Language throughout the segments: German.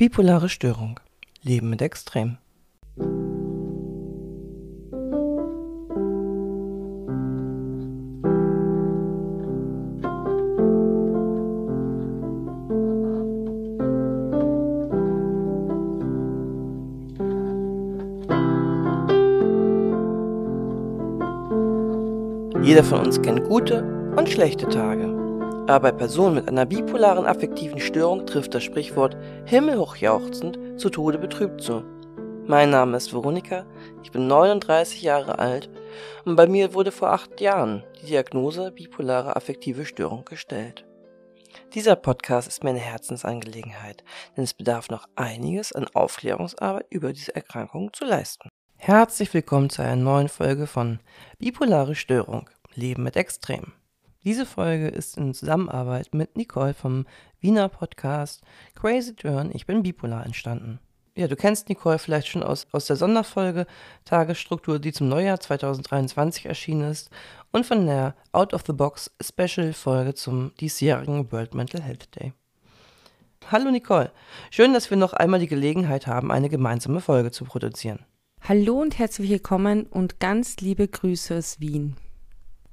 Bipolare Störung. Leben mit Extrem. Jeder von uns kennt gute und schlechte Tage. Aber bei Personen mit einer bipolaren affektiven Störung trifft das Sprichwort himmelhochjauchzend zu Tode betrübt zu. Mein Name ist Veronika, ich bin 39 Jahre alt und bei mir wurde vor acht Jahren die Diagnose bipolare affektive Störung gestellt. Dieser Podcast ist mir eine Herzensangelegenheit, denn es bedarf noch einiges an Aufklärungsarbeit über diese Erkrankung zu leisten. Herzlich willkommen zu einer neuen Folge von Bipolare Störung, Leben mit Extrem. Diese Folge ist in Zusammenarbeit mit Nicole vom Wiener Podcast Crazy Turn, ich bin bipolar entstanden. Ja, du kennst Nicole vielleicht schon aus, aus der Sonderfolge Tagesstruktur, die zum Neujahr 2023 erschienen ist und von der Out of the Box Special Folge zum diesjährigen World Mental Health Day. Hallo Nicole, schön, dass wir noch einmal die Gelegenheit haben, eine gemeinsame Folge zu produzieren. Hallo und herzlich willkommen und ganz liebe Grüße aus Wien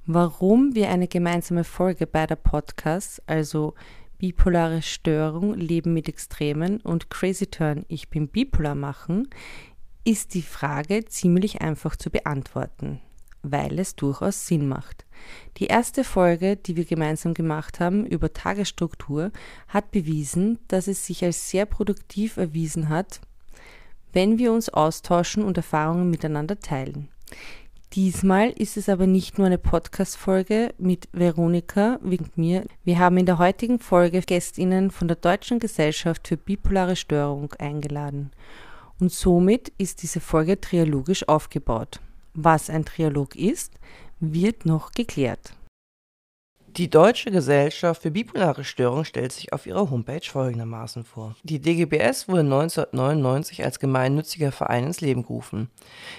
warum wir eine gemeinsame Folge beider Podcasts, also Bipolare Störung, Leben mit Extremen und Crazy Turn, ich bin bipolar machen, ist die Frage ziemlich einfach zu beantworten, weil es durchaus Sinn macht. Die erste Folge, die wir gemeinsam gemacht haben über Tagesstruktur, hat bewiesen, dass es sich als sehr produktiv erwiesen hat, wenn wir uns austauschen und Erfahrungen miteinander teilen. Diesmal ist es aber nicht nur eine Podcast-Folge mit Veronika wie mir. Wir haben in der heutigen Folge GästInnen von der Deutschen Gesellschaft für bipolare Störung eingeladen. Und somit ist diese Folge trialogisch aufgebaut. Was ein Trialog ist, wird noch geklärt. Die Deutsche Gesellschaft für bipolare Störung stellt sich auf ihrer Homepage folgendermaßen vor. Die DGBS wurde 1999 als gemeinnütziger Verein ins Leben gerufen.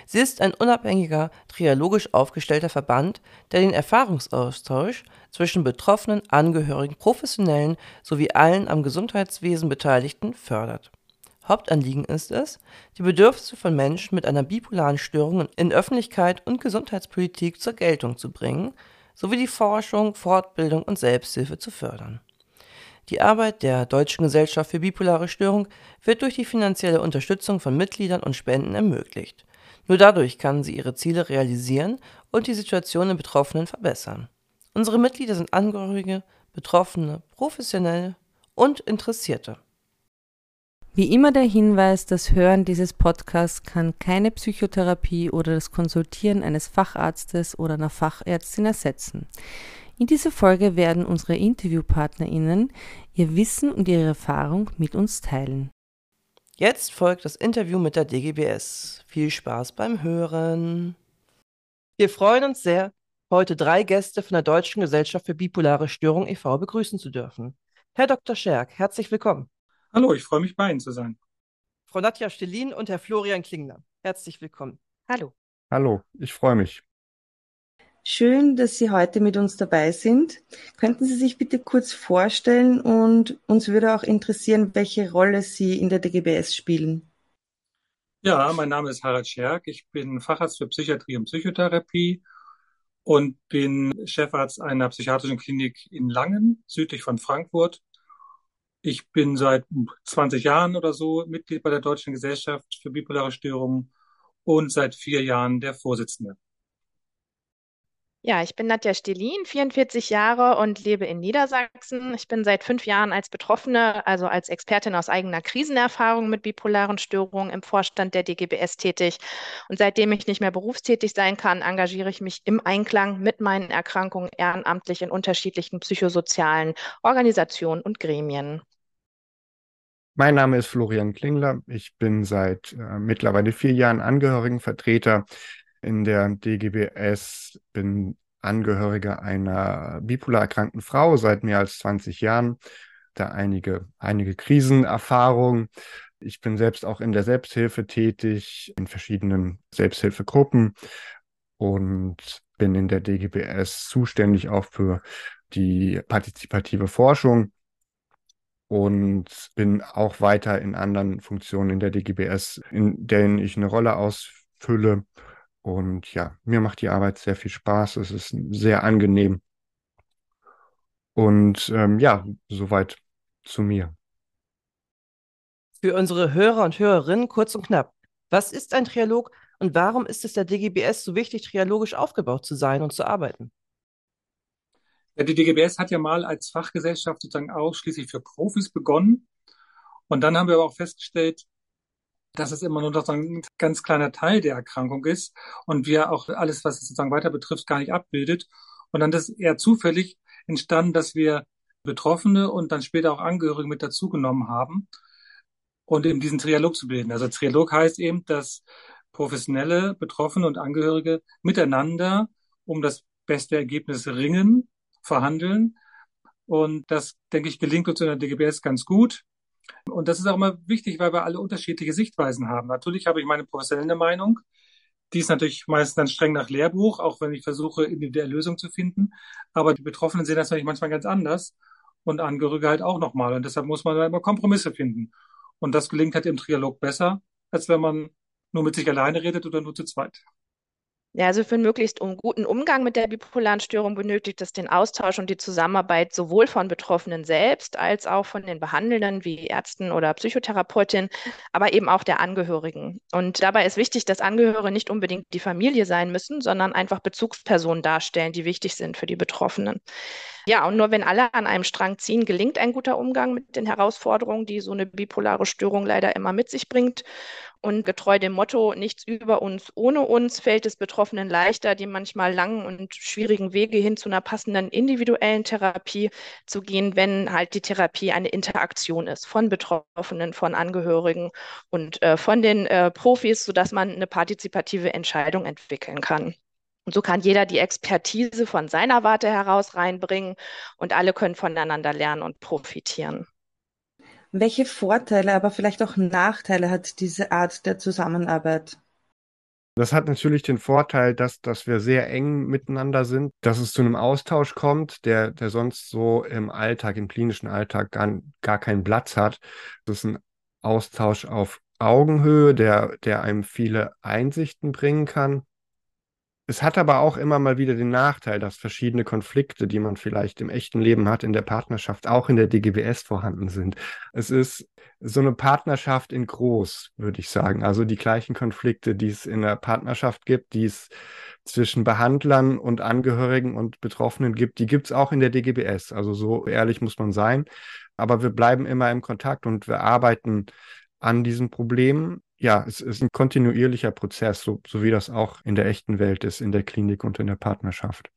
Sie ist ein unabhängiger, trialogisch aufgestellter Verband, der den Erfahrungsaustausch zwischen Betroffenen, Angehörigen, Professionellen sowie allen am Gesundheitswesen Beteiligten fördert. Hauptanliegen ist es, die Bedürfnisse von Menschen mit einer bipolaren Störung in Öffentlichkeit und Gesundheitspolitik zur Geltung zu bringen sowie die Forschung, Fortbildung und Selbsthilfe zu fördern. Die Arbeit der Deutschen Gesellschaft für bipolare Störung wird durch die finanzielle Unterstützung von Mitgliedern und Spenden ermöglicht. Nur dadurch kann sie ihre Ziele realisieren und die Situation der Betroffenen verbessern. Unsere Mitglieder sind Angehörige, Betroffene, Professionelle und Interessierte. Wie immer der Hinweis, das Hören dieses Podcasts kann keine Psychotherapie oder das Konsultieren eines Facharztes oder einer Fachärztin ersetzen. In dieser Folge werden unsere InterviewpartnerInnen ihr Wissen und ihre Erfahrung mit uns teilen. Jetzt folgt das Interview mit der DGBS. Viel Spaß beim Hören. Wir freuen uns sehr, heute drei Gäste von der Deutschen Gesellschaft für bipolare Störung e.V. begrüßen zu dürfen. Herr Dr. Scherk, herzlich willkommen. Hallo, ich freue mich, bei Ihnen zu sein. Frau Nadja Stelin und Herr Florian Klingler. Herzlich willkommen. Hallo. Hallo, ich freue mich. Schön, dass Sie heute mit uns dabei sind. Könnten Sie sich bitte kurz vorstellen und uns würde auch interessieren, welche Rolle Sie in der DGBS spielen. Ja, mein Name ist Harald Scherk. Ich bin Facharzt für Psychiatrie und Psychotherapie und bin Chefarzt einer psychiatrischen Klinik in Langen, südlich von Frankfurt. Ich bin seit 20 Jahren oder so Mitglied bei der Deutschen Gesellschaft für bipolare Störungen und seit vier Jahren der Vorsitzende. Ja, ich bin Nadja Stelin, 44 Jahre und lebe in Niedersachsen. Ich bin seit fünf Jahren als Betroffene, also als Expertin aus eigener Krisenerfahrung mit bipolaren Störungen im Vorstand der DGBS tätig. Und seitdem ich nicht mehr berufstätig sein kann, engagiere ich mich im Einklang mit meinen Erkrankungen ehrenamtlich in unterschiedlichen psychosozialen Organisationen und Gremien. Mein Name ist Florian Klingler. Ich bin seit äh, mittlerweile vier Jahren Angehörigenvertreter in der DGBS, bin Angehöriger einer bipolar erkrankten Frau seit mehr als 20 Jahren, da einige, einige Krisenerfahrungen. Ich bin selbst auch in der Selbsthilfe tätig, in verschiedenen Selbsthilfegruppen und bin in der DGBS zuständig auch für die partizipative Forschung und bin auch weiter in anderen Funktionen in der DGBS, in denen ich eine Rolle ausfülle. Und ja, mir macht die Arbeit sehr viel Spaß. Es ist sehr angenehm. Und ähm, ja, soweit zu mir. Für unsere Hörer und Hörerinnen kurz und knapp. Was ist ein Trialog und warum ist es der DGBS so wichtig, trialogisch aufgebaut zu sein und zu arbeiten? Ja, die DGBS hat ja mal als Fachgesellschaft sozusagen ausschließlich für Profis begonnen. Und dann haben wir aber auch festgestellt, dass es immer nur noch so ein ganz kleiner Teil der Erkrankung ist und wir auch alles, was es sozusagen weiter betrifft, gar nicht abbildet. Und dann ist eher zufällig entstanden, dass wir Betroffene und dann später auch Angehörige mit dazugenommen haben und eben diesen Trialog zu bilden. Also Trialog heißt eben, dass professionelle Betroffene und Angehörige miteinander um das beste Ergebnis ringen, verhandeln. Und das, denke ich, gelingt uns in der DGBS ganz gut. Und das ist auch immer wichtig, weil wir alle unterschiedliche Sichtweisen haben. Natürlich habe ich meine professionelle Meinung. Die ist natürlich meistens dann streng nach Lehrbuch, auch wenn ich versuche, individuelle Lösung zu finden. Aber die Betroffenen sehen das natürlich manchmal ganz anders und Angehörige halt auch nochmal. Und deshalb muss man da immer Kompromisse finden. Und das gelingt halt im Trialog besser, als wenn man nur mit sich alleine redet oder nur zu zweit. Ja, also für einen möglichst um, guten Umgang mit der bipolaren Störung benötigt es den Austausch und die Zusammenarbeit sowohl von Betroffenen selbst als auch von den Behandelnden wie Ärzten oder Psychotherapeutinnen, aber eben auch der Angehörigen. Und dabei ist wichtig, dass Angehörige nicht unbedingt die Familie sein müssen, sondern einfach Bezugspersonen darstellen, die wichtig sind für die Betroffenen. Ja, und nur wenn alle an einem Strang ziehen, gelingt ein guter Umgang mit den Herausforderungen, die so eine bipolare Störung leider immer mit sich bringt. Und getreu dem Motto, nichts über uns ohne uns, fällt es Betroffenen leichter, die manchmal langen und schwierigen Wege hin zu einer passenden individuellen Therapie zu gehen, wenn halt die Therapie eine Interaktion ist von Betroffenen, von Angehörigen und äh, von den äh, Profis, sodass man eine partizipative Entscheidung entwickeln kann. Und so kann jeder die Expertise von seiner Warte heraus reinbringen und alle können voneinander lernen und profitieren. Welche Vorteile, aber vielleicht auch Nachteile hat diese Art der Zusammenarbeit? Das hat natürlich den Vorteil, dass, dass wir sehr eng miteinander sind, dass es zu einem Austausch kommt, der, der sonst so im Alltag, im klinischen Alltag gar, gar keinen Platz hat. Das ist ein Austausch auf Augenhöhe, der, der einem viele Einsichten bringen kann. Es hat aber auch immer mal wieder den Nachteil, dass verschiedene Konflikte, die man vielleicht im echten Leben hat, in der Partnerschaft auch in der DGBS vorhanden sind. Es ist so eine Partnerschaft in groß, würde ich sagen. Also die gleichen Konflikte, die es in der Partnerschaft gibt, die es zwischen Behandlern und Angehörigen und Betroffenen gibt, die gibt es auch in der DGBS. Also so ehrlich muss man sein. Aber wir bleiben immer im Kontakt und wir arbeiten an diesen Problemen ja, es ist ein kontinuierlicher Prozess, so, so wie das auch in der echten Welt ist, in der Klinik und in der Partnerschaft.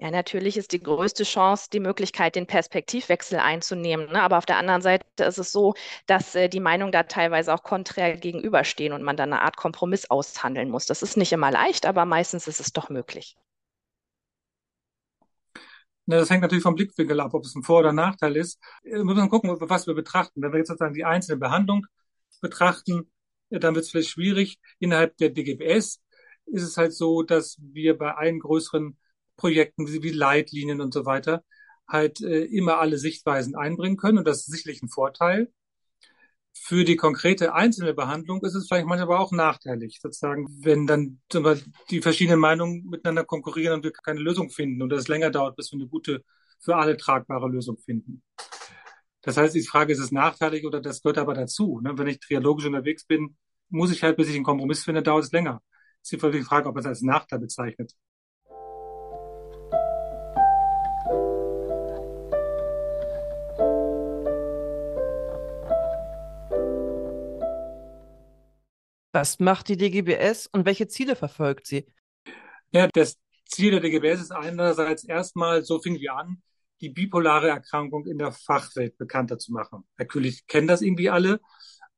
Ja, natürlich ist die größte Chance die Möglichkeit, den Perspektivwechsel einzunehmen. Ne? Aber auf der anderen Seite ist es so, dass äh, die Meinungen da teilweise auch konträr gegenüberstehen und man dann eine Art Kompromiss aushandeln muss. Das ist nicht immer leicht, aber meistens ist es doch möglich. Na, das hängt natürlich vom Blickwinkel ab, ob es ein Vor- oder Nachteil ist. Wir müssen gucken, was wir betrachten. Wenn wir jetzt sozusagen die einzelne Behandlung betrachten, dann wird es vielleicht schwierig. Innerhalb der DGBS ist es halt so, dass wir bei allen größeren Projekten wie Leitlinien und so weiter halt äh, immer alle Sichtweisen einbringen können und das ist sicherlich ein Vorteil. Für die konkrete einzelne Behandlung ist es vielleicht manchmal auch nachteilig, sozusagen, wenn dann zum Beispiel die verschiedenen Meinungen miteinander konkurrieren und wir keine Lösung finden und es länger dauert, bis wir eine gute, für alle tragbare Lösung finden. Das heißt, die Frage ist es nachteilig oder das gehört aber dazu. Ne? Wenn ich trialogisch unterwegs bin, muss ich halt, bis ich einen Kompromiss finde, dauert es länger. Es ist die Frage, ob man es als Nachteil bezeichnet. Was macht die DGBS und welche Ziele verfolgt sie? Ja, das Ziel der DGBS ist einerseits erstmal, so fingen wir an, die bipolare Erkrankung in der Fachwelt bekannter zu machen. Natürlich kennen das irgendwie alle,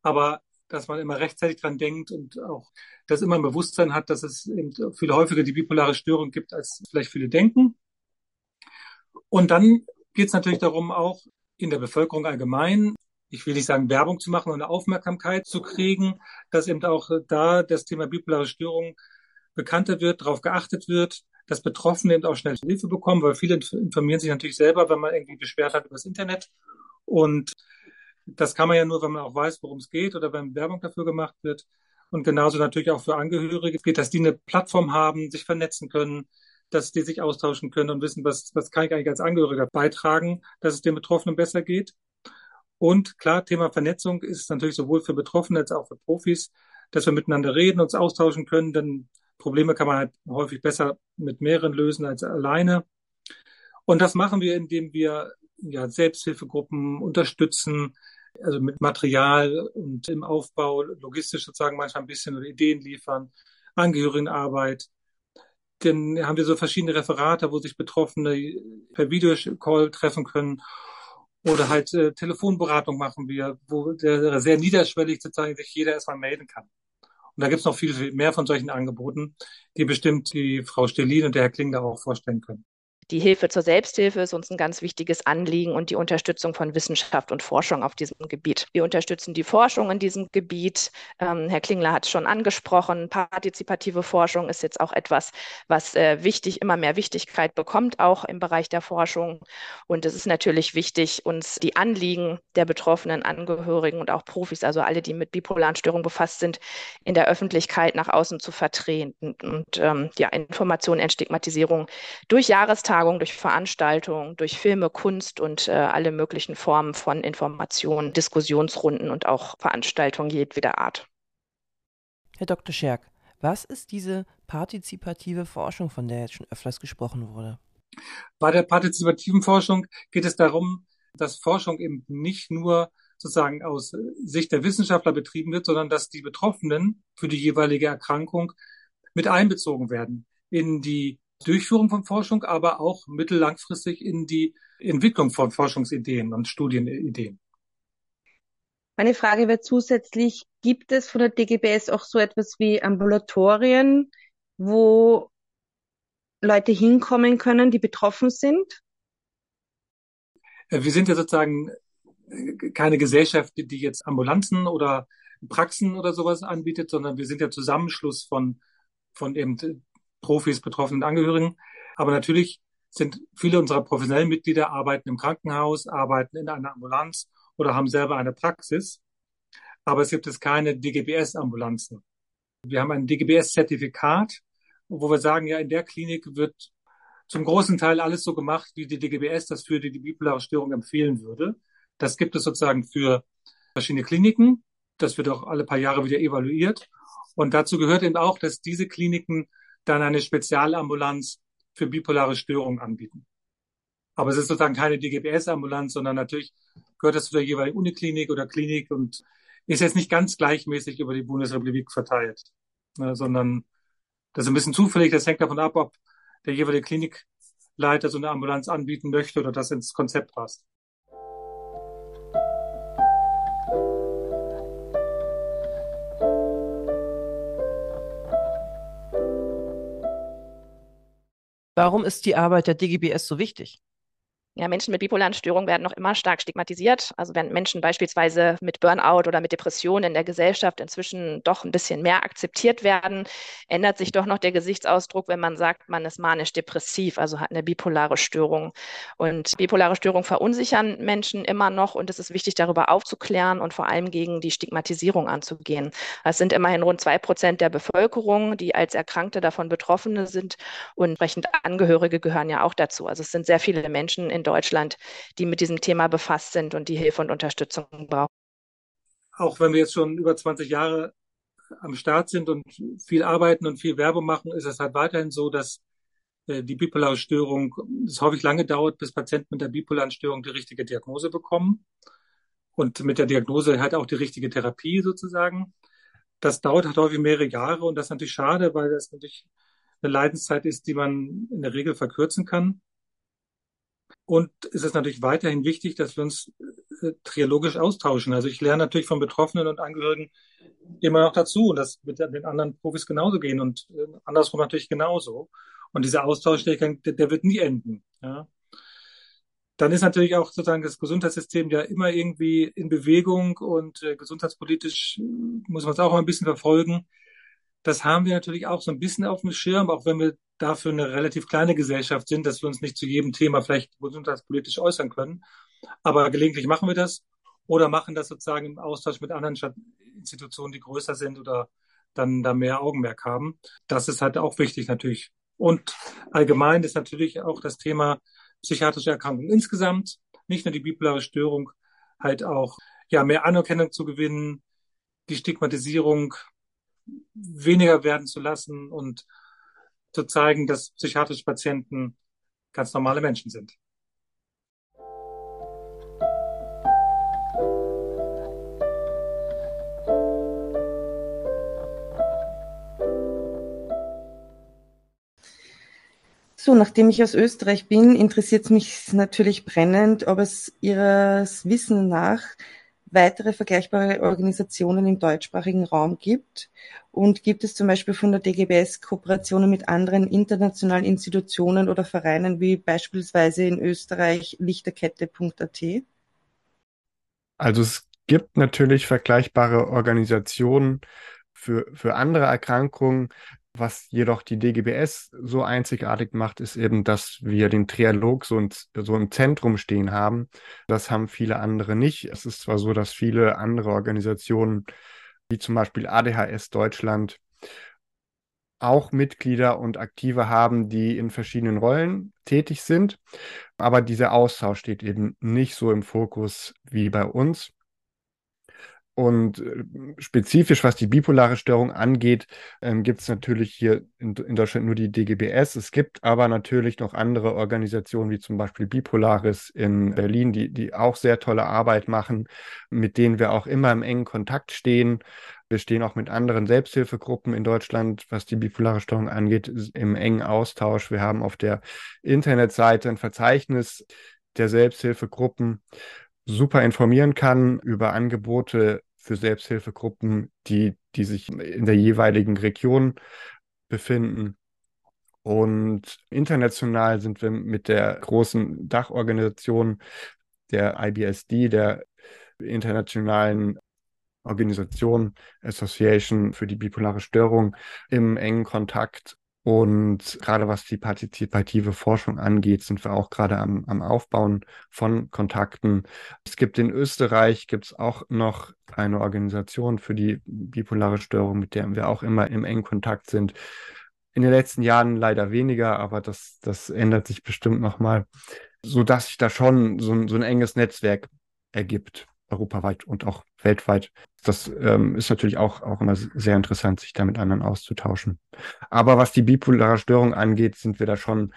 aber dass man immer rechtzeitig dran denkt und auch das immer im Bewusstsein hat, dass es eben viel häufiger die bipolare Störung gibt, als vielleicht viele denken. Und dann geht es natürlich darum, auch in der Bevölkerung allgemein, ich will nicht sagen Werbung zu machen und Aufmerksamkeit zu kriegen, dass eben auch da das Thema bipolare Störung bekannter wird, darauf geachtet wird, dass Betroffene eben auch schnell Hilfe bekommen, weil viele informieren sich natürlich selber, wenn man irgendwie beschwert hat über das Internet Und das kann man ja nur, wenn man auch weiß, worum es geht oder wenn Werbung dafür gemacht wird. Und genauso natürlich auch für Angehörige geht, dass die eine Plattform haben, sich vernetzen können, dass die sich austauschen können und wissen, was, was kann ich eigentlich als Angehöriger beitragen, dass es den Betroffenen besser geht. Und klar, Thema Vernetzung ist natürlich sowohl für Betroffene als auch für Profis, dass wir miteinander reden, uns austauschen können, denn Probleme kann man halt häufig besser mit mehreren lösen als alleine. Und das machen wir, indem wir ja, Selbsthilfegruppen unterstützen, also mit Material und im Aufbau, logistisch sozusagen manchmal ein bisschen oder Ideen liefern, Angehörigenarbeit. Dann haben wir so verschiedene Referate, wo sich Betroffene per Videocall treffen können oder halt äh, Telefonberatung machen wir, wo der sehr niederschwellig sozusagen sich jeder erstmal melden kann. Und da gibt's noch viel, viel mehr von solchen Angeboten, die bestimmt die Frau Stellin und der Herr Klingler auch vorstellen können. Die Hilfe zur Selbsthilfe ist uns ein ganz wichtiges Anliegen und die Unterstützung von Wissenschaft und Forschung auf diesem Gebiet. Wir unterstützen die Forschung in diesem Gebiet. Ähm, Herr Klingler hat es schon angesprochen. Partizipative Forschung ist jetzt auch etwas, was äh, wichtig, immer mehr Wichtigkeit bekommt, auch im Bereich der Forschung. Und es ist natürlich wichtig, uns die Anliegen der betroffenen Angehörigen und auch Profis, also alle, die mit bipolaren Störungen befasst sind, in der Öffentlichkeit nach außen zu vertreten und ähm, ja, Information, Entstigmatisierung durch Jahrestage Tagung, durch Veranstaltungen, durch Filme, Kunst und äh, alle möglichen Formen von Informationen, Diskussionsrunden und auch Veranstaltungen jedweder Art. Herr Dr. Scherk, was ist diese partizipative Forschung, von der jetzt schon öfters gesprochen wurde? Bei der partizipativen Forschung geht es darum, dass Forschung eben nicht nur sozusagen aus Sicht der Wissenschaftler betrieben wird, sondern dass die Betroffenen für die jeweilige Erkrankung mit einbezogen werden in die Durchführung von Forschung, aber auch mittellangfristig in die Entwicklung von Forschungsideen und Studienideen. Meine Frage wäre zusätzlich, gibt es von der DGBS auch so etwas wie Ambulatorien, wo Leute hinkommen können, die betroffen sind? Äh, wir sind ja sozusagen äh, keine Gesellschaft, die jetzt Ambulanzen oder Praxen oder sowas anbietet, sondern wir sind ja Zusammenschluss von, von eben Profis, betroffenen Angehörigen. Aber natürlich sind viele unserer professionellen Mitglieder arbeiten im Krankenhaus, arbeiten in einer Ambulanz oder haben selber eine Praxis. Aber es gibt es keine DGBS-Ambulanzen. Wir haben ein DGBS-Zertifikat, wo wir sagen, ja, in der Klinik wird zum großen Teil alles so gemacht, wie die DGBS das für die, die bipolare Störung empfehlen würde. Das gibt es sozusagen für verschiedene Kliniken. Das wird auch alle paar Jahre wieder evaluiert. Und dazu gehört eben auch, dass diese Kliniken dann eine Spezialambulanz für bipolare Störungen anbieten. Aber es ist sozusagen keine DGBS-Ambulanz, sondern natürlich gehört das zu der jeweiligen Uniklinik oder Klinik und ist jetzt nicht ganz gleichmäßig über die Bundesrepublik verteilt, ne, sondern das ist ein bisschen zufällig. Das hängt davon ab, ob der jeweilige Klinikleiter so eine Ambulanz anbieten möchte oder das ins Konzept passt. Warum ist die Arbeit der DGBS so wichtig? Ja, Menschen mit bipolaren Störungen werden noch immer stark stigmatisiert. Also wenn Menschen beispielsweise mit Burnout oder mit Depressionen in der Gesellschaft inzwischen doch ein bisschen mehr akzeptiert werden, ändert sich doch noch der Gesichtsausdruck, wenn man sagt, man ist manisch-depressiv, also hat eine bipolare Störung. Und bipolare Störungen verunsichern Menschen immer noch und es ist wichtig, darüber aufzuklären und vor allem gegen die Stigmatisierung anzugehen. Es sind immerhin rund zwei Prozent der Bevölkerung, die als Erkrankte davon Betroffene sind und entsprechend Angehörige gehören ja auch dazu. Also es sind sehr viele Menschen in in Deutschland, die mit diesem Thema befasst sind und die Hilfe und Unterstützung brauchen. Auch wenn wir jetzt schon über 20 Jahre am Start sind und viel arbeiten und viel Werbung machen, ist es halt weiterhin so, dass äh, die bipolare Störung, es häufig lange dauert, bis Patienten mit der bipolaren Störung die richtige Diagnose bekommen und mit der Diagnose halt auch die richtige Therapie sozusagen. Das dauert halt häufig mehrere Jahre und das ist natürlich schade, weil das natürlich eine Leidenszeit ist, die man in der Regel verkürzen kann. Und es ist natürlich weiterhin wichtig, dass wir uns äh, triologisch austauschen. Also ich lerne natürlich von Betroffenen und Angehörigen immer noch dazu und das wird den anderen Profis genauso gehen und äh, andersrum natürlich genauso. Und dieser Austausch, der, der wird nie enden. Ja. Dann ist natürlich auch sozusagen das Gesundheitssystem ja immer irgendwie in Bewegung und äh, gesundheitspolitisch äh, muss man es auch ein bisschen verfolgen. Das haben wir natürlich auch so ein bisschen auf dem Schirm, auch wenn wir dafür eine relativ kleine Gesellschaft sind, dass wir uns nicht zu jedem Thema vielleicht gesundheitspolitisch äußern können. Aber gelegentlich machen wir das oder machen das sozusagen im Austausch mit anderen Institutionen, die größer sind oder dann da mehr Augenmerk haben. Das ist halt auch wichtig natürlich. Und allgemein ist natürlich auch das Thema psychiatrische Erkrankungen insgesamt, nicht nur die bipolare Störung, halt auch ja mehr Anerkennung zu gewinnen, die Stigmatisierung weniger werden zu lassen und zu zeigen, dass psychiatrische Patienten ganz normale Menschen sind. So, nachdem ich aus Österreich bin, interessiert es mich natürlich brennend, ob es Ihres Wissens nach weitere vergleichbare Organisationen im deutschsprachigen Raum gibt? Und gibt es zum Beispiel von der DGBS Kooperationen mit anderen internationalen Institutionen oder Vereinen wie beispielsweise in Österreich lichterkette.at? Also es gibt natürlich vergleichbare Organisationen für, für andere Erkrankungen. Was jedoch die DGBS so einzigartig macht, ist eben, dass wir den Trialog so, in, so im Zentrum stehen haben. Das haben viele andere nicht. Es ist zwar so, dass viele andere Organisationen, wie zum Beispiel ADHS Deutschland, auch Mitglieder und Aktive haben, die in verschiedenen Rollen tätig sind. Aber dieser Austausch steht eben nicht so im Fokus wie bei uns. Und äh, spezifisch, was die bipolare Störung angeht, ähm, gibt es natürlich hier in, in, Deutschland nur die DGBS. Es gibt aber natürlich noch andere Organisationen, wie zum Beispiel Bipolaris in Berlin, die, die auch sehr tolle Arbeit machen, mit denen wir auch immer im engen Kontakt stehen. Wir stehen auch mit anderen Selbsthilfegruppen in Deutschland, was die bipolare Störung angeht, im engen Austausch. Wir haben auf der Internetseite ein Verzeichnis der Selbsthilfegruppen super informieren kann über Angebote für Selbsthilfegruppen, die, die sich in der jeweiligen Region befinden. Und international sind wir mit der großen Dachorganisation der IBSD, der internationalen Organisation Association für die bipolare Störung, im engen Kontakt und gerade was die partizipative Forschung angeht, sind wir auch gerade am, am Aufbauen von Kontakten. Es gibt in Österreich gibt's auch noch eine Organisation für die bipolare Störung, mit der wir auch immer im engen Kontakt sind. In den letzten Jahren leider weniger, aber das, das ändert sich bestimmt nochmal, sodass sich da schon so, so ein enges Netzwerk ergibt europaweit und auch weltweit. Das ähm, ist natürlich auch, auch immer sehr interessant, sich da mit anderen auszutauschen. Aber was die bipolare Störung angeht, sind wir da schon,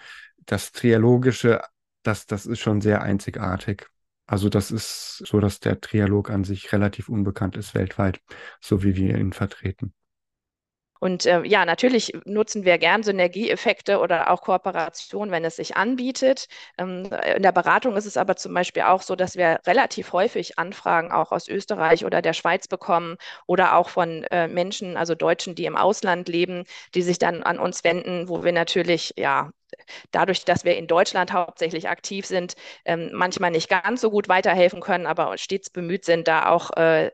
das Trialogische, das, das ist schon sehr einzigartig. Also das ist so, dass der Trialog an sich relativ unbekannt ist weltweit, so wie wir ihn vertreten. Und äh, ja, natürlich nutzen wir gern Synergieeffekte oder auch Kooperation, wenn es sich anbietet. Ähm, in der Beratung ist es aber zum Beispiel auch so, dass wir relativ häufig Anfragen auch aus Österreich oder der Schweiz bekommen oder auch von äh, Menschen, also Deutschen, die im Ausland leben, die sich dann an uns wenden, wo wir natürlich ja dadurch, dass wir in Deutschland hauptsächlich aktiv sind, ähm, manchmal nicht ganz so gut weiterhelfen können, aber stets bemüht sind, da auch äh,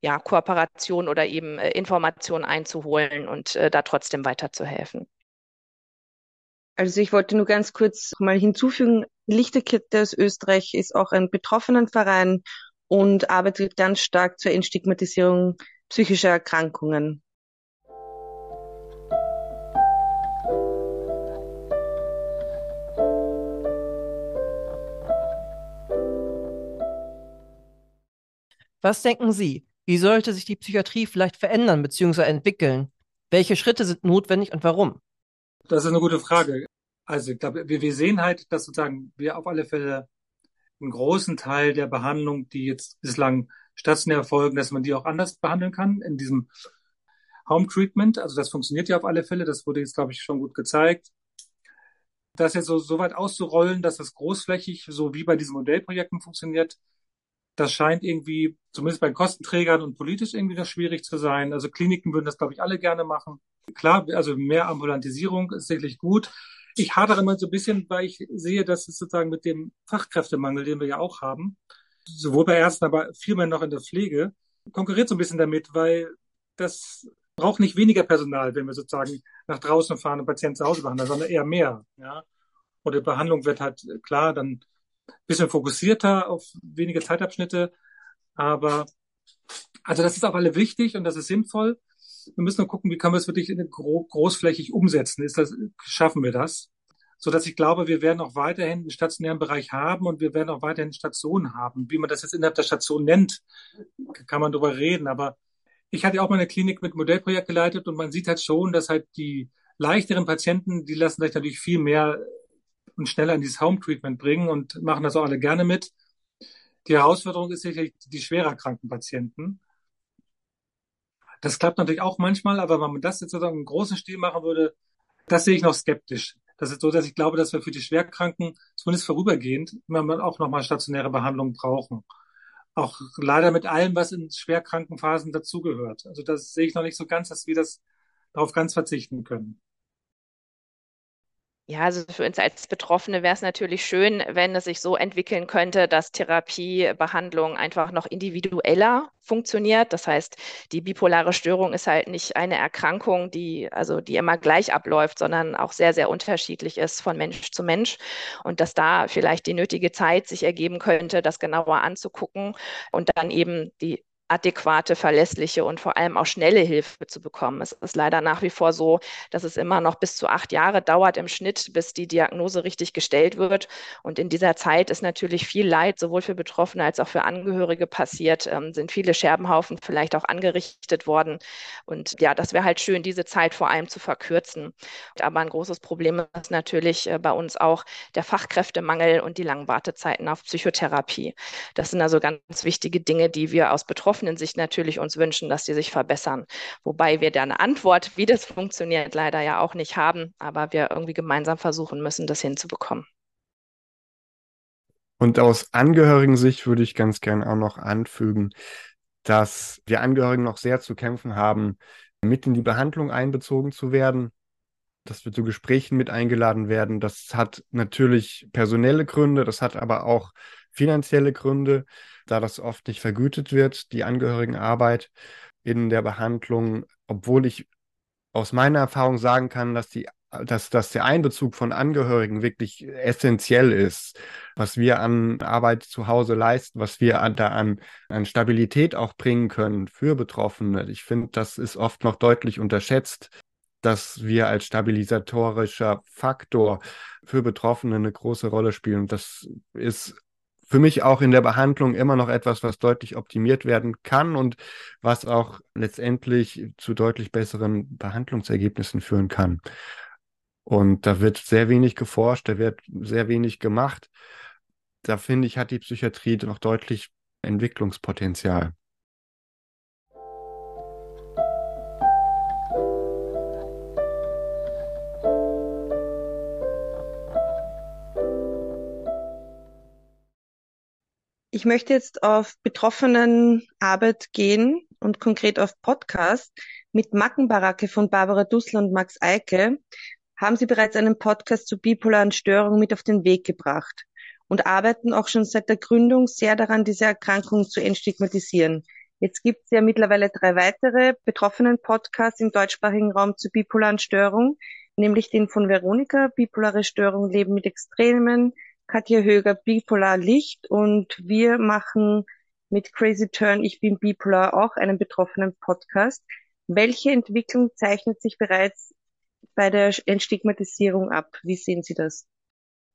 ja, Kooperation oder eben äh, Informationen einzuholen und äh, da trotzdem weiterzuhelfen. Also ich wollte nur ganz kurz mal hinzufügen, Lichterkette aus Österreich ist auch ein Betroffenenverein und arbeitet ganz stark zur Entstigmatisierung psychischer Erkrankungen. Was denken Sie? Wie sollte sich die Psychiatrie vielleicht verändern bzw. entwickeln? Welche Schritte sind notwendig und warum? Das ist eine gute Frage. Also ich glaube, wir, sehen halt, dass sozusagen wir auf alle Fälle einen großen Teil der Behandlung, die jetzt bislang stationär erfolgen, dass man die auch anders behandeln kann in diesem Home Treatment. Also das funktioniert ja auf alle Fälle. Das wurde jetzt, glaube ich, schon gut gezeigt. Das jetzt so, so weit auszurollen, dass das großflächig, so wie bei diesen Modellprojekten funktioniert, das scheint irgendwie, zumindest bei Kostenträgern und politisch irgendwie das schwierig zu sein. Also Kliniken würden das, glaube ich, alle gerne machen. Klar, also mehr Ambulantisierung ist sicherlich gut. Ich hadere immer so ein bisschen, weil ich sehe, dass es sozusagen mit dem Fachkräftemangel, den wir ja auch haben, sowohl bei Ärzten, aber vielmehr noch in der Pflege, konkurriert so ein bisschen damit, weil das braucht nicht weniger Personal, wenn wir sozusagen nach draußen fahren und Patienten zu Hause behandeln, sondern eher mehr. Ja? Und die Behandlung wird halt klar dann bisschen fokussierter auf wenige Zeitabschnitte. Aber also das ist auf alle wichtig und das ist sinnvoll. Wir müssen nur gucken, wie können wir es wirklich gro großflächig umsetzen. Ist das, schaffen wir das? So dass ich glaube, wir werden auch weiterhin einen stationären Bereich haben und wir werden auch weiterhin Stationen haben. Wie man das jetzt innerhalb der Station nennt, kann man darüber reden. Aber ich hatte auch mal eine Klinik mit Modellprojekt geleitet und man sieht halt schon, dass halt die leichteren Patienten, die lassen sich natürlich viel mehr und schneller in dieses Home Treatment bringen und machen das auch alle gerne mit. Die Herausforderung ist sicherlich die schwerer kranken Patienten. Das klappt natürlich auch manchmal, aber wenn man das jetzt sozusagen im großen Stil machen würde, das sehe ich noch skeptisch. Das ist so, dass ich glaube, dass wir für die Schwerkranken zumindest vorübergehend immer auch nochmal stationäre Behandlung brauchen. Auch leider mit allem, was in schwerkranken Phasen dazugehört. Also das sehe ich noch nicht so ganz, dass wir das darauf ganz verzichten können. Ja, also für uns als Betroffene wäre es natürlich schön, wenn es sich so entwickeln könnte, dass Therapiebehandlung einfach noch individueller funktioniert. Das heißt, die bipolare Störung ist halt nicht eine Erkrankung, die also die immer gleich abläuft, sondern auch sehr, sehr unterschiedlich ist von Mensch zu Mensch und dass da vielleicht die nötige Zeit sich ergeben könnte, das genauer anzugucken und dann eben die adäquate, verlässliche und vor allem auch schnelle Hilfe zu bekommen. Es ist leider nach wie vor so, dass es immer noch bis zu acht Jahre dauert im Schnitt, bis die Diagnose richtig gestellt wird. Und in dieser Zeit ist natürlich viel Leid sowohl für Betroffene als auch für Angehörige passiert, ähm, sind viele Scherbenhaufen vielleicht auch angerichtet worden. Und ja, das wäre halt schön, diese Zeit vor allem zu verkürzen. Aber ein großes Problem ist natürlich äh, bei uns auch der Fachkräftemangel und die langen Wartezeiten auf Psychotherapie. Das sind also ganz wichtige Dinge, die wir aus Betroffenen betroffenen Sicht natürlich uns wünschen, dass die sich verbessern. Wobei wir da eine Antwort, wie das funktioniert, leider ja auch nicht haben, aber wir irgendwie gemeinsam versuchen müssen, das hinzubekommen. Und aus Angehörigen-Sicht würde ich ganz gern auch noch anfügen, dass wir Angehörigen noch sehr zu kämpfen haben, mit in die Behandlung einbezogen zu werden, dass wir zu Gesprächen mit eingeladen werden. Das hat natürlich personelle Gründe, das hat aber auch finanzielle Gründe da das oft nicht vergütet wird, die Angehörigenarbeit in der Behandlung, obwohl ich aus meiner Erfahrung sagen kann, dass die dass, dass der Einbezug von Angehörigen wirklich essentiell ist, was wir an Arbeit zu Hause leisten, was wir an, da an, an Stabilität auch bringen können für Betroffene. Ich finde, das ist oft noch deutlich unterschätzt, dass wir als stabilisatorischer Faktor für Betroffene eine große Rolle spielen. Das ist für mich auch in der Behandlung immer noch etwas, was deutlich optimiert werden kann und was auch letztendlich zu deutlich besseren Behandlungsergebnissen führen kann. Und da wird sehr wenig geforscht, da wird sehr wenig gemacht. Da finde ich, hat die Psychiatrie noch deutlich Entwicklungspotenzial. Ich möchte jetzt auf Betroffenenarbeit gehen und konkret auf Podcast. Mit Mackenbaracke von Barbara Dussler und Max Eike haben sie bereits einen Podcast zur bipolaren Störung mit auf den Weg gebracht und arbeiten auch schon seit der Gründung sehr daran, diese Erkrankung zu entstigmatisieren. Jetzt gibt es ja mittlerweile drei weitere betroffenen Podcasts im deutschsprachigen Raum zur bipolaren Störung, nämlich den von Veronika, bipolare Störung Leben mit Extremen, Katja Höger Bipolar Licht und wir machen mit Crazy Turn Ich bin Bipolar auch einen betroffenen Podcast. Welche Entwicklung zeichnet sich bereits bei der Entstigmatisierung ab? Wie sehen Sie das?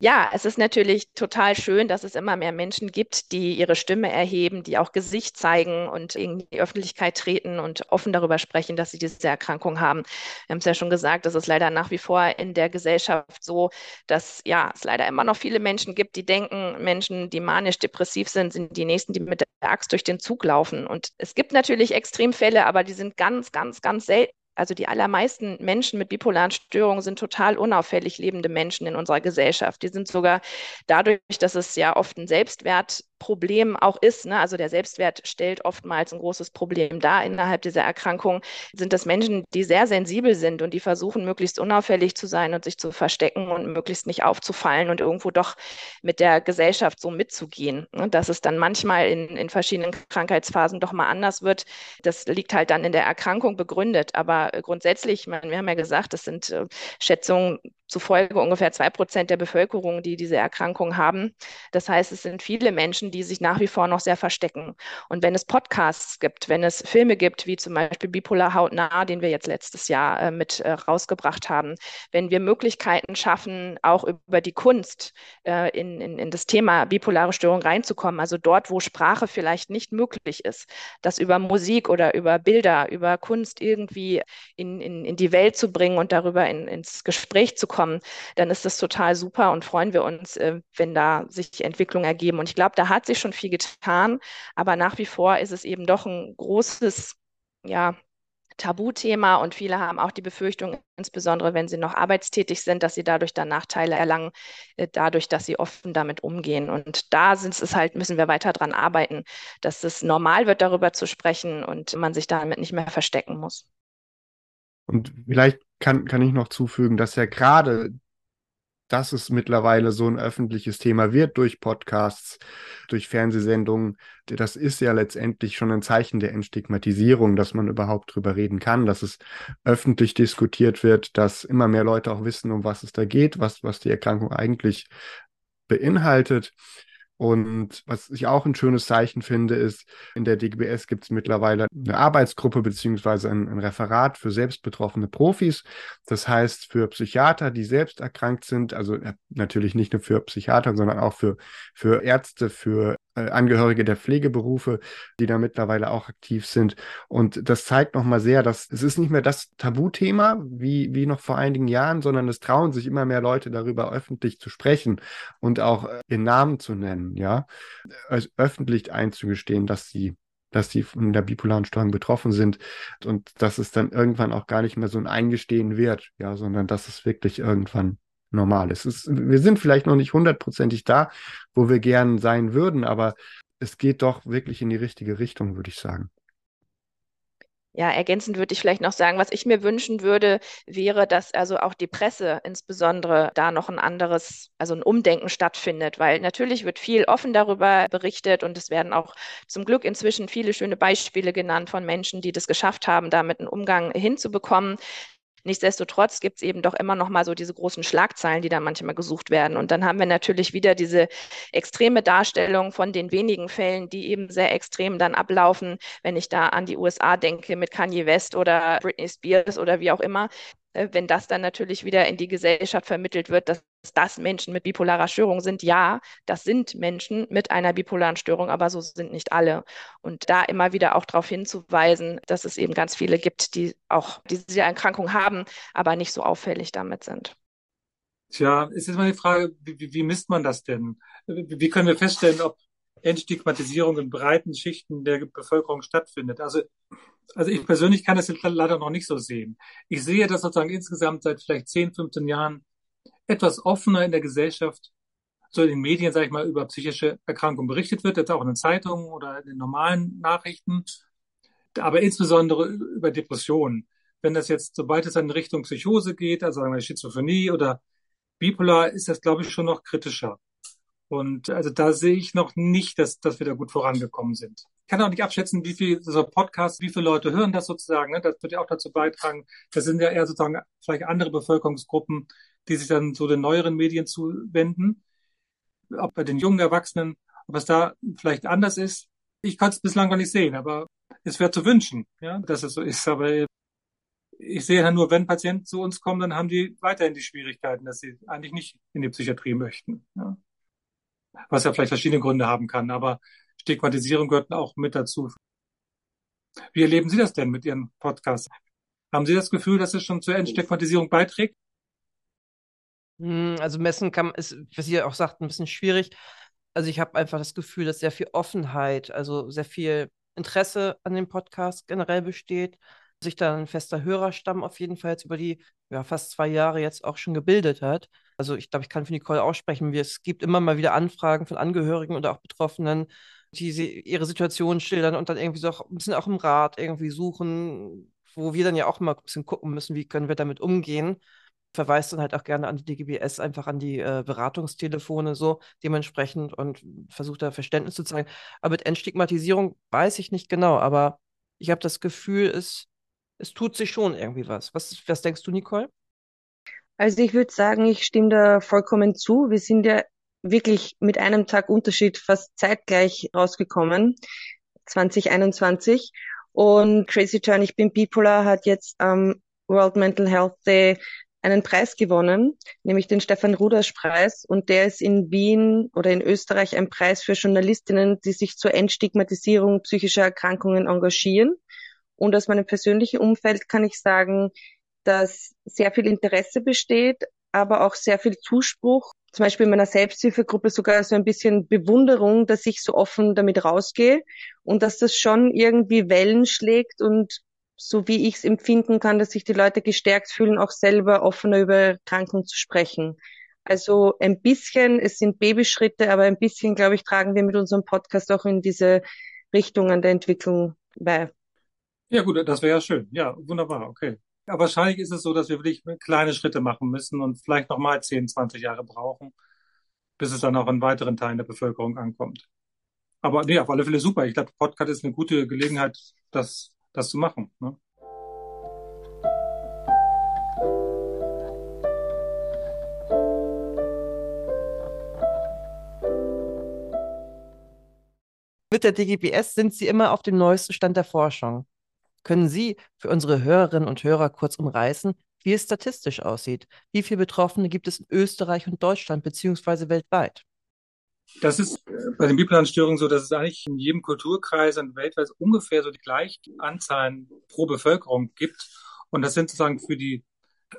Ja, es ist natürlich total schön, dass es immer mehr Menschen gibt, die ihre Stimme erheben, die auch Gesicht zeigen und in die Öffentlichkeit treten und offen darüber sprechen, dass sie diese Erkrankung haben. Wir haben es ja schon gesagt, es ist leider nach wie vor in der Gesellschaft so, dass ja, es leider immer noch viele Menschen gibt, die denken, Menschen, die manisch-depressiv sind, sind die nächsten, die mit der Axt durch den Zug laufen. Und es gibt natürlich Extremfälle, aber die sind ganz, ganz, ganz selten also die allermeisten Menschen mit bipolaren Störungen sind total unauffällig lebende Menschen in unserer Gesellschaft. Die sind sogar dadurch, dass es ja oft ein Selbstwert Problem auch ist. Ne? Also der Selbstwert stellt oftmals ein großes Problem dar innerhalb dieser Erkrankung. Sind das Menschen, die sehr sensibel sind und die versuchen, möglichst unauffällig zu sein und sich zu verstecken und möglichst nicht aufzufallen und irgendwo doch mit der Gesellschaft so mitzugehen. Ne? Dass es dann manchmal in, in verschiedenen Krankheitsphasen doch mal anders wird, das liegt halt dann in der Erkrankung begründet. Aber grundsätzlich, wir haben ja gesagt, das sind äh, Schätzungen zufolge ungefähr zwei Prozent der Bevölkerung, die diese Erkrankung haben. Das heißt, es sind viele Menschen, die sich nach wie vor noch sehr verstecken. Und wenn es Podcasts gibt, wenn es Filme gibt, wie zum Beispiel Bipolar Hautnah, den wir jetzt letztes Jahr äh, mit äh, rausgebracht haben, wenn wir Möglichkeiten schaffen, auch über die Kunst äh, in, in, in das Thema bipolare Störung reinzukommen, also dort, wo Sprache vielleicht nicht möglich ist, das über Musik oder über Bilder, über Kunst irgendwie in, in, in die Welt zu bringen und darüber in, ins Gespräch zu kommen, dann ist das total super und freuen wir uns, äh, wenn da sich Entwicklungen ergeben. Und ich glaube, da hat sich schon viel getan, aber nach wie vor ist es eben doch ein großes, ja, Tabuthema und viele haben auch die Befürchtung, insbesondere wenn sie noch arbeitstätig sind, dass sie dadurch dann Nachteile erlangen, äh, dadurch, dass sie offen damit umgehen. Und da sind es halt, müssen wir weiter dran arbeiten, dass es normal wird, darüber zu sprechen und man sich damit nicht mehr verstecken muss. Und vielleicht kann, kann ich noch zufügen, dass ja gerade dass es mittlerweile so ein öffentliches Thema wird durch Podcasts, durch Fernsehsendungen, das ist ja letztendlich schon ein Zeichen der Entstigmatisierung, dass man überhaupt drüber reden kann, dass es öffentlich diskutiert wird, dass immer mehr Leute auch wissen, um was es da geht, was, was die Erkrankung eigentlich beinhaltet. Und was ich auch ein schönes Zeichen finde, ist, in der DGBS gibt es mittlerweile eine Arbeitsgruppe beziehungsweise ein, ein, Referat für selbstbetroffene Profis. Das heißt, für Psychiater, die selbst erkrankt sind, also äh, natürlich nicht nur für Psychiater, sondern auch für, für Ärzte, für äh, Angehörige der Pflegeberufe, die da mittlerweile auch aktiv sind. Und das zeigt nochmal sehr, dass es ist nicht mehr das Tabuthema wie, wie noch vor einigen Jahren, sondern es trauen sich immer mehr Leute darüber öffentlich zu sprechen und auch äh, ihren Namen zu nennen, ja, also öffentlich einzugestehen, dass sie dass sie von der bipolaren Störung betroffen sind und dass es dann irgendwann auch gar nicht mehr so ein Eingestehen wird, ja, sondern dass es wirklich irgendwann normal ist. ist wir sind vielleicht noch nicht hundertprozentig da, wo wir gern sein würden, aber es geht doch wirklich in die richtige Richtung, würde ich sagen. Ja, ergänzend würde ich vielleicht noch sagen, was ich mir wünschen würde, wäre, dass also auch die Presse insbesondere da noch ein anderes, also ein Umdenken stattfindet, weil natürlich wird viel offen darüber berichtet und es werden auch zum Glück inzwischen viele schöne Beispiele genannt von Menschen, die das geschafft haben, damit einen Umgang hinzubekommen. Nichtsdestotrotz gibt es eben doch immer noch mal so diese großen Schlagzeilen, die da manchmal gesucht werden. Und dann haben wir natürlich wieder diese extreme Darstellung von den wenigen Fällen, die eben sehr extrem dann ablaufen. Wenn ich da an die USA denke mit Kanye West oder Britney Spears oder wie auch immer, wenn das dann natürlich wieder in die Gesellschaft vermittelt wird, dass das Menschen mit bipolarer Störung sind. Ja, das sind Menschen mit einer bipolaren Störung, aber so sind nicht alle. Und da immer wieder auch darauf hinzuweisen, dass es eben ganz viele gibt, die auch diese Erkrankung haben, aber nicht so auffällig damit sind. Tja, ist jetzt mal die Frage, wie, wie misst man das denn? Wie können wir feststellen, ob Entstigmatisierung in breiten Schichten der Bevölkerung stattfindet? Also also ich persönlich kann das jetzt leider noch nicht so sehen. Ich sehe das sozusagen insgesamt seit vielleicht 10, 15 Jahren etwas offener in der Gesellschaft, so in den Medien, sage ich mal, über psychische Erkrankungen berichtet wird, jetzt auch in den Zeitungen oder in den normalen Nachrichten, aber insbesondere über Depressionen. Wenn das jetzt, sobald es in Richtung Psychose geht, also sagen wir Schizophrenie oder Bipolar, ist das, glaube ich, schon noch kritischer. Und also da sehe ich noch nicht, dass, dass wir da gut vorangekommen sind. Ich kann auch nicht abschätzen, wie viel so Podcasts, wie viele Leute hören das sozusagen. Ne? Das wird ja auch dazu beitragen. Das sind ja eher sozusagen vielleicht andere Bevölkerungsgruppen, die sich dann so den neueren Medien zuwenden. Ob bei den jungen Erwachsenen, ob es da vielleicht anders ist. Ich kann es bislang gar nicht sehen, aber es wäre zu wünschen, ja, dass es so ist. Aber ich sehe ja nur, wenn Patienten zu uns kommen, dann haben die weiterhin die Schwierigkeiten, dass sie eigentlich nicht in die Psychiatrie möchten. Ja was ja vielleicht verschiedene Gründe haben kann, aber Stigmatisierung gehört auch mit dazu. Wie erleben Sie das denn mit Ihren Podcasts? Haben Sie das Gefühl, dass es schon zur Entstigmatisierung beiträgt? Hm, also messen kann ist, was ihr auch sagt, ein bisschen schwierig. Also ich habe einfach das Gefühl, dass sehr viel Offenheit, also sehr viel Interesse an dem Podcast generell besteht, sich da ein fester Hörerstamm auf jeden Fall jetzt über die ja, fast zwei Jahre jetzt auch schon gebildet hat. Also ich glaube, ich kann für Nicole aussprechen, es gibt immer mal wieder Anfragen von Angehörigen oder auch Betroffenen, die sie ihre Situation schildern und dann irgendwie so auch ein bisschen auch im Rat irgendwie suchen, wo wir dann ja auch mal ein bisschen gucken müssen, wie können wir damit umgehen. Verweist dann halt auch gerne an die DGBS, einfach an die äh, Beratungstelefone so dementsprechend und versucht da Verständnis zu zeigen. Aber mit Entstigmatisierung weiß ich nicht genau, aber ich habe das Gefühl, es, es tut sich schon irgendwie was. was. Was denkst du, Nicole? Also ich würde sagen, ich stimme da vollkommen zu. Wir sind ja wirklich mit einem Tag Unterschied fast zeitgleich rausgekommen, 2021. Und Crazy Turn, ich bin bipolar, hat jetzt am World Mental Health Day einen Preis gewonnen, nämlich den Stefan Ruders Preis. Und der ist in Wien oder in Österreich ein Preis für Journalistinnen, die sich zur Entstigmatisierung psychischer Erkrankungen engagieren. Und aus meinem persönlichen Umfeld kann ich sagen, dass sehr viel Interesse besteht, aber auch sehr viel Zuspruch. Zum Beispiel in meiner Selbsthilfegruppe sogar so ein bisschen Bewunderung, dass ich so offen damit rausgehe und dass das schon irgendwie Wellen schlägt und so wie ich es empfinden kann, dass sich die Leute gestärkt fühlen, auch selber offener über Erkrankung zu sprechen. Also ein bisschen, es sind Babyschritte, aber ein bisschen, glaube ich, tragen wir mit unserem Podcast auch in diese Richtung an der Entwicklung bei. Ja, gut, das wäre ja schön. Ja, wunderbar, okay. Ja, wahrscheinlich ist es so, dass wir wirklich kleine Schritte machen müssen und vielleicht noch mal 10, 20 Jahre brauchen, bis es dann auch in weiteren Teilen der Bevölkerung ankommt. Aber nee, auf alle Fälle super. Ich glaube, Podcast ist eine gute Gelegenheit, das das zu machen. Ne? Mit der DGBS sind Sie immer auf dem neuesten Stand der Forschung. Können Sie für unsere Hörerinnen und Hörer kurz umreißen, wie es statistisch aussieht? Wie viele Betroffene gibt es in Österreich und Deutschland beziehungsweise weltweit? Das ist äh, bei den bipolaren Störungen so, dass es eigentlich in jedem Kulturkreis und weltweit ungefähr so die gleichen Anzahlen pro Bevölkerung gibt. Und das sind sozusagen für die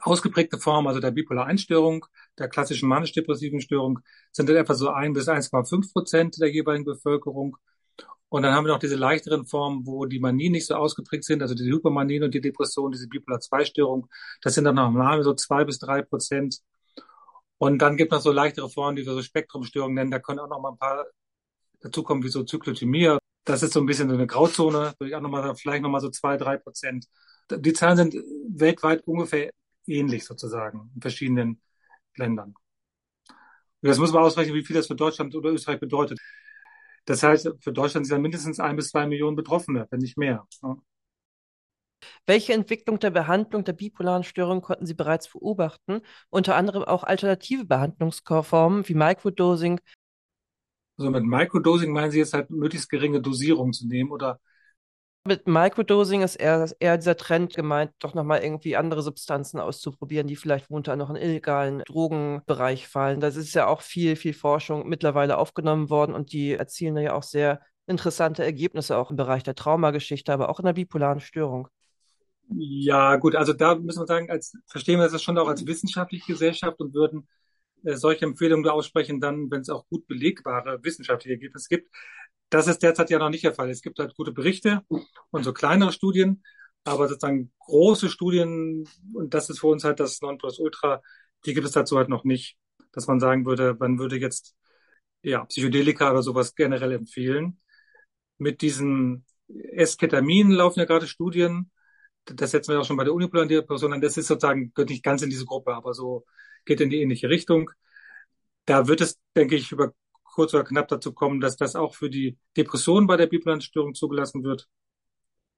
ausgeprägte Form, also der bipolar Einstörung, der klassischen manisch-depressiven Störung, sind dann etwa so ein bis 1,5 Prozent der jeweiligen Bevölkerung. Und dann haben wir noch diese leichteren Formen, wo die Manien nicht so ausgeprägt sind, also die Hypermanien und die Depression, diese bipolar 2 Störung, das sind dann noch so zwei bis drei Prozent und dann gibt es noch so leichtere Formen, die wir so Spektrumstörungen nennen. Da können auch noch mal ein paar dazukommen, wie so Zyklothymie. Das ist so ein bisschen so eine Grauzone. Würde ich auch noch mal, vielleicht noch mal so zwei, drei Prozent. Die Zahlen sind weltweit ungefähr ähnlich sozusagen in verschiedenen Ländern. Und das muss man ausrechnen, wie viel das für Deutschland oder Österreich bedeutet. Das heißt, für Deutschland sind mindestens ein bis zwei Millionen Betroffene, wenn nicht mehr. Welche Entwicklung der Behandlung der bipolaren Störung konnten Sie bereits beobachten? Unter anderem auch alternative Behandlungsformen wie Microdosing. Also mit Microdosing meinen Sie jetzt halt möglichst geringe Dosierung zu nehmen oder mit Microdosing ist eher, eher dieser Trend gemeint, doch nochmal irgendwie andere Substanzen auszuprobieren, die vielleicht unter noch in illegalen Drogenbereich fallen. Das ist ja auch viel, viel Forschung mittlerweile aufgenommen worden und die erzielen ja auch sehr interessante Ergebnisse auch im Bereich der Traumageschichte, aber auch in der bipolaren Störung. Ja, gut, also da müssen wir sagen, als verstehen wir das schon auch als wissenschaftliche Gesellschaft und würden äh, solche Empfehlungen aussprechen, dann, wenn es auch gut belegbare wissenschaftliche Ergebnisse gibt. Das ist derzeit ja noch nicht der Fall. Es gibt halt gute Berichte und so kleinere Studien, aber sozusagen große Studien, und das ist für uns halt das Nonplusultra, die gibt es dazu halt noch nicht, dass man sagen würde, man würde jetzt ja Psychedelika oder sowas generell empfehlen. Mit diesen Esketaminen laufen ja gerade Studien, das setzen wir auch schon bei der unipolaren Depression an, das ist sozusagen, gehört nicht ganz in diese Gruppe, aber so geht in die ähnliche Richtung. Da wird es, denke ich, über kurz oder knapp dazu kommen, dass das auch für die Depression bei der bipolaren Störung zugelassen wird.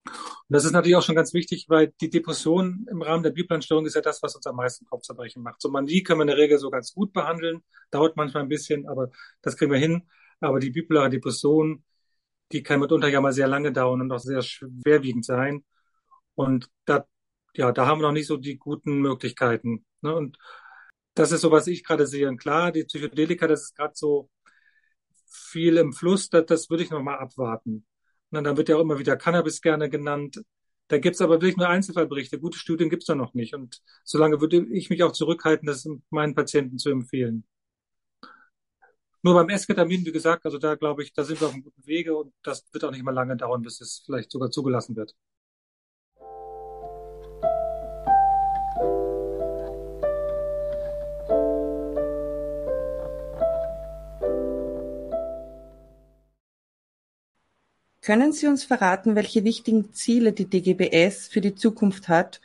Und das ist natürlich auch schon ganz wichtig, weil die Depression im Rahmen der bipolaren Störung ist ja das, was uns am meisten Kopfzerbrechen macht. So Manie können wir in der Regel so ganz gut behandeln, dauert manchmal ein bisschen, aber das kriegen wir hin. Aber die bipolare Depression, die kann mitunter ja mal sehr lange dauern und auch sehr schwerwiegend sein. Und da, ja, da haben wir noch nicht so die guten Möglichkeiten. Ne? Und das ist so, was ich gerade sehe. Und klar, die Psychedelika, das ist gerade so viel im Fluss, das, das würde ich noch mal abwarten. Und dann wird ja auch immer wieder Cannabis gerne genannt. Da gibt's aber wirklich nur Einzelfallberichte. Gute Studien gibt's da noch nicht. Und solange würde ich mich auch zurückhalten, das meinen Patienten zu empfehlen. Nur beim Esketamin, wie gesagt, also da glaube ich, da sind wir auf einem guten Wege und das wird auch nicht mal lange dauern, bis es vielleicht sogar zugelassen wird. Können Sie uns verraten, welche wichtigen Ziele die DGBS für die Zukunft hat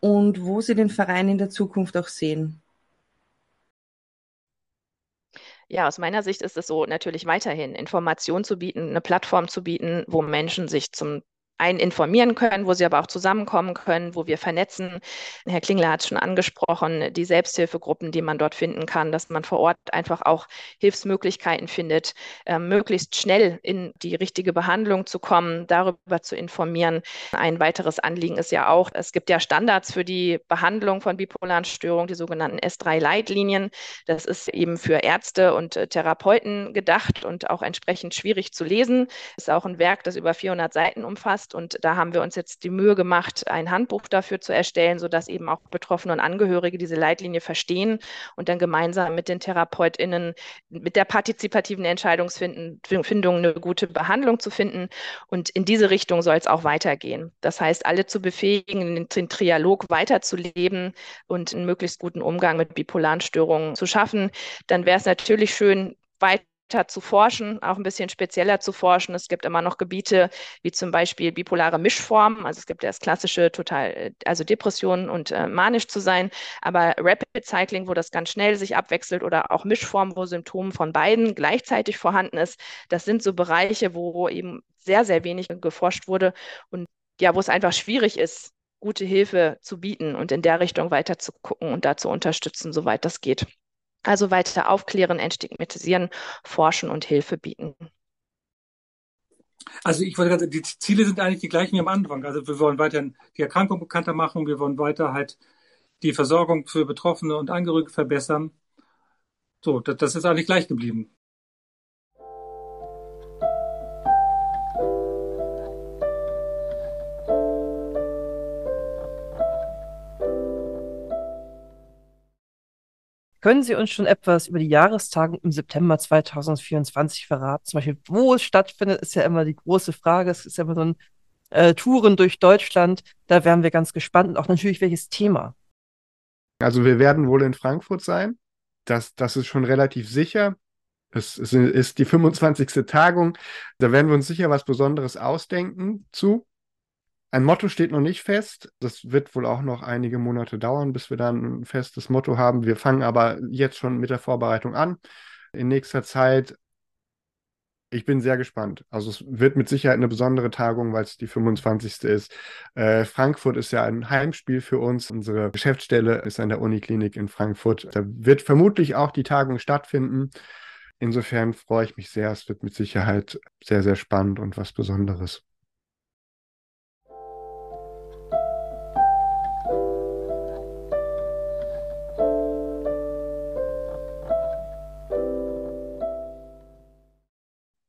und wo Sie den Verein in der Zukunft auch sehen? Ja, aus meiner Sicht ist es so, natürlich weiterhin Informationen zu bieten, eine Plattform zu bieten, wo Menschen sich zum einen informieren können, wo sie aber auch zusammenkommen können, wo wir vernetzen. Herr Klingler hat es schon angesprochen, die Selbsthilfegruppen, die man dort finden kann, dass man vor Ort einfach auch Hilfsmöglichkeiten findet, äh, möglichst schnell in die richtige Behandlung zu kommen, darüber zu informieren. Ein weiteres Anliegen ist ja auch, es gibt ja Standards für die Behandlung von bipolaren Störungen, die sogenannten S3-Leitlinien. Das ist eben für Ärzte und äh, Therapeuten gedacht und auch entsprechend schwierig zu lesen. Ist auch ein Werk, das über 400 Seiten umfasst umfasst. Und da haben wir uns jetzt die Mühe gemacht, ein Handbuch dafür zu erstellen, sodass eben auch Betroffene und Angehörige diese Leitlinie verstehen und dann gemeinsam mit den TherapeutInnen mit der partizipativen Entscheidungsfindung eine gute Behandlung zu finden. Und in diese Richtung soll es auch weitergehen. Das heißt, alle zu befähigen, den Trialog weiterzuleben und einen möglichst guten Umgang mit bipolaren Störungen zu schaffen. Dann wäre es natürlich schön, weiter zu forschen, auch ein bisschen spezieller zu forschen. Es gibt immer noch Gebiete wie zum Beispiel bipolare Mischformen. Also es gibt ja das klassische total, also Depressionen und äh, manisch zu sein, aber Rapid Cycling, wo das ganz schnell sich abwechselt oder auch Mischformen, wo Symptome von beiden gleichzeitig vorhanden ist. Das sind so Bereiche, wo eben sehr, sehr wenig geforscht wurde und ja, wo es einfach schwierig ist, gute Hilfe zu bieten und in der Richtung weiter zu gucken und da zu unterstützen, soweit das geht. Also weiter aufklären, entstigmatisieren, forschen und Hilfe bieten. Also ich wollte gerade, die Ziele sind eigentlich die gleichen wie am Anfang. Also wir wollen weiter die Erkrankung bekannter machen, wir wollen weiter halt die Versorgung für Betroffene und Angehörige verbessern. So, das, das ist eigentlich gleich geblieben. Können Sie uns schon etwas über die Jahrestagung im September 2024 verraten? Zum Beispiel, wo es stattfindet, ist ja immer die große Frage. Es ist ja immer so ein äh, Touren durch Deutschland. Da wären wir ganz gespannt. Und auch natürlich, welches Thema. Also wir werden wohl in Frankfurt sein. Das, das ist schon relativ sicher. Es, es ist die 25. Tagung. Da werden wir uns sicher was Besonderes ausdenken zu. Ein Motto steht noch nicht fest. Das wird wohl auch noch einige Monate dauern, bis wir dann ein festes Motto haben. Wir fangen aber jetzt schon mit der Vorbereitung an. In nächster Zeit. Ich bin sehr gespannt. Also es wird mit Sicherheit eine besondere Tagung, weil es die 25. ist. Äh, Frankfurt ist ja ein Heimspiel für uns. Unsere Geschäftsstelle ist an der Uniklinik in Frankfurt. Da wird vermutlich auch die Tagung stattfinden. Insofern freue ich mich sehr. Es wird mit Sicherheit sehr, sehr spannend und was Besonderes.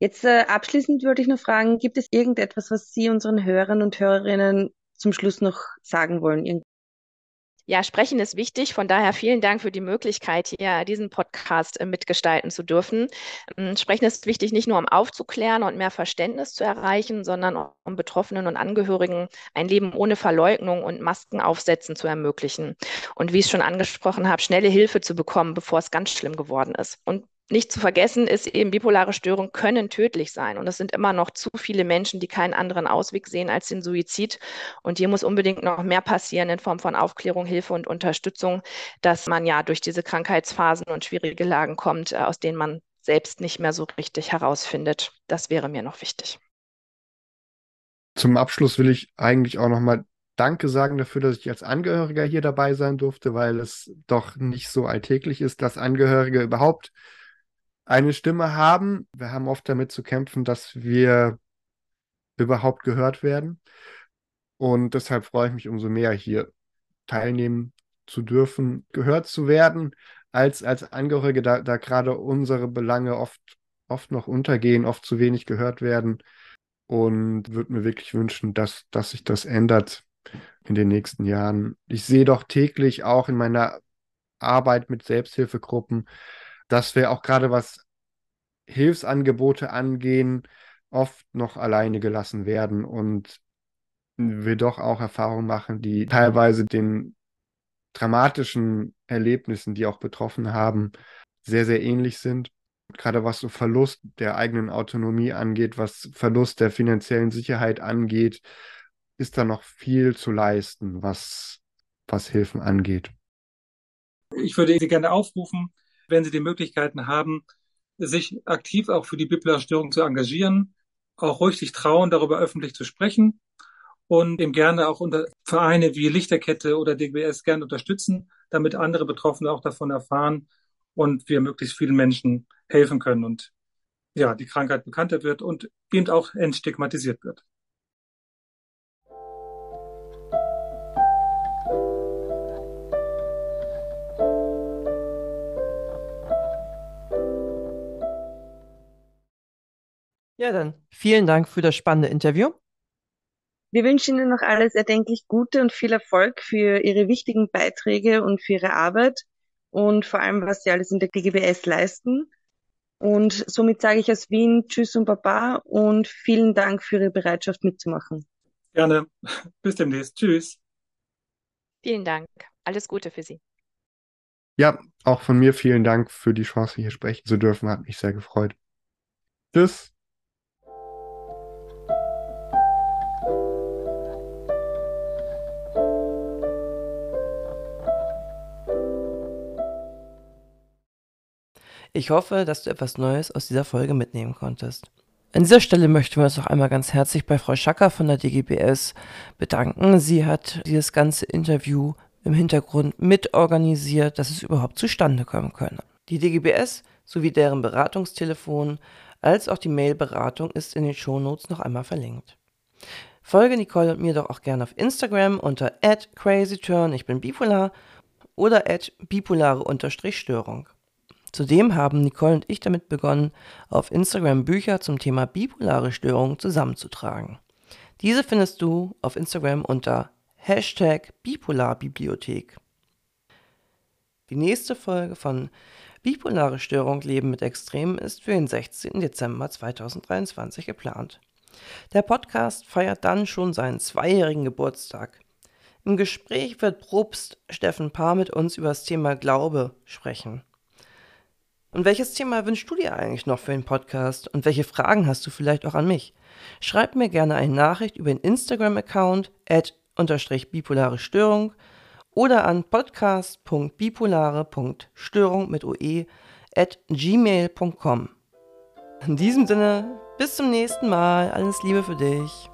Jetzt äh, abschließend würde ich noch fragen, gibt es irgendetwas, was Sie unseren Hörern und Hörerinnen zum Schluss noch sagen wollen? Irgend ja, sprechen ist wichtig. Von daher vielen Dank für die Möglichkeit, hier diesen Podcast äh, mitgestalten zu dürfen. Ähm, sprechen ist wichtig, nicht nur um aufzuklären und mehr Verständnis zu erreichen, sondern um Betroffenen und Angehörigen ein Leben ohne Verleugnung und Masken aufsetzen zu ermöglichen. Und wie ich es schon angesprochen habe, schnelle Hilfe zu bekommen, bevor es ganz schlimm geworden ist. Und nicht zu vergessen ist eben, bipolare Störungen können tödlich sein. Und es sind immer noch zu viele Menschen, die keinen anderen Ausweg sehen als den Suizid. Und hier muss unbedingt noch mehr passieren in Form von Aufklärung, Hilfe und Unterstützung, dass man ja durch diese Krankheitsphasen und schwierige Lagen kommt, äh, aus denen man selbst nicht mehr so richtig herausfindet. Das wäre mir noch wichtig. Zum Abschluss will ich eigentlich auch nochmal Danke sagen dafür, dass ich als Angehöriger hier dabei sein durfte, weil es doch nicht so alltäglich ist, dass Angehörige überhaupt eine Stimme haben. Wir haben oft damit zu kämpfen, dass wir überhaupt gehört werden. Und deshalb freue ich mich umso mehr, hier teilnehmen zu dürfen, gehört zu werden, als, als Angehörige, da, da gerade unsere Belange oft, oft noch untergehen, oft zu wenig gehört werden. Und würde mir wirklich wünschen, dass, dass sich das ändert in den nächsten Jahren. Ich sehe doch täglich auch in meiner Arbeit mit Selbsthilfegruppen, dass wir auch gerade was Hilfsangebote angehen, oft noch alleine gelassen werden und wir doch auch Erfahrungen machen, die teilweise den dramatischen Erlebnissen, die auch betroffen haben, sehr, sehr ähnlich sind. Gerade was so Verlust der eigenen Autonomie angeht, was Verlust der finanziellen Sicherheit angeht, ist da noch viel zu leisten, was, was Hilfen angeht. Ich würde Sie gerne aufrufen, wenn Sie die Möglichkeiten haben, sich aktiv auch für die bipolare Störung zu engagieren, auch ruhig sich trauen, darüber öffentlich zu sprechen und eben gerne auch unter Vereine wie Lichterkette oder DGBS gerne unterstützen, damit andere Betroffene auch davon erfahren und wir möglichst vielen Menschen helfen können und ja, die Krankheit bekannter wird und eben auch entstigmatisiert wird. Ja, dann vielen Dank für das spannende Interview. Wir wünschen Ihnen noch alles erdenklich Gute und viel Erfolg für Ihre wichtigen Beiträge und für Ihre Arbeit und vor allem, was Sie alles in der DGBS leisten. Und somit sage ich aus Wien Tschüss und Baba und vielen Dank für Ihre Bereitschaft mitzumachen. Gerne. Bis demnächst. Tschüss. Vielen Dank. Alles Gute für Sie. Ja, auch von mir vielen Dank für die Chance, hier sprechen zu dürfen. Hat mich sehr gefreut. Tschüss. Ich hoffe, dass du etwas Neues aus dieser Folge mitnehmen konntest. An dieser Stelle möchten wir uns noch einmal ganz herzlich bei Frau Schacker von der DGBS bedanken. Sie hat dieses ganze Interview im Hintergrund mitorganisiert, dass es überhaupt zustande kommen könne. Die DGBS sowie deren Beratungstelefon als auch die Mailberatung ist in den Shownotes noch einmal verlinkt. Folge Nicole und mir doch auch gerne auf Instagram unter crazyturn, ich bin bipolar, oder bipolare-störung. Zudem haben Nicole und ich damit begonnen, auf Instagram Bücher zum Thema bipolare Störungen zusammenzutragen. Diese findest du auf Instagram unter Hashtag Bipolarbibliothek. Die nächste Folge von Bipolare Störung Leben mit Extremen ist für den 16. Dezember 2023 geplant. Der Podcast feiert dann schon seinen zweijährigen Geburtstag. Im Gespräch wird Probst Steffen Paar mit uns über das Thema Glaube sprechen. Und welches Thema wünschst du dir eigentlich noch für den Podcast? Und welche Fragen hast du vielleicht auch an mich? Schreib mir gerne eine Nachricht über den Instagram-Account at unterstrich bipolare Störung oder an podcast.bipolare.störung mit oe at gmail.com. In diesem Sinne, bis zum nächsten Mal. Alles Liebe für dich.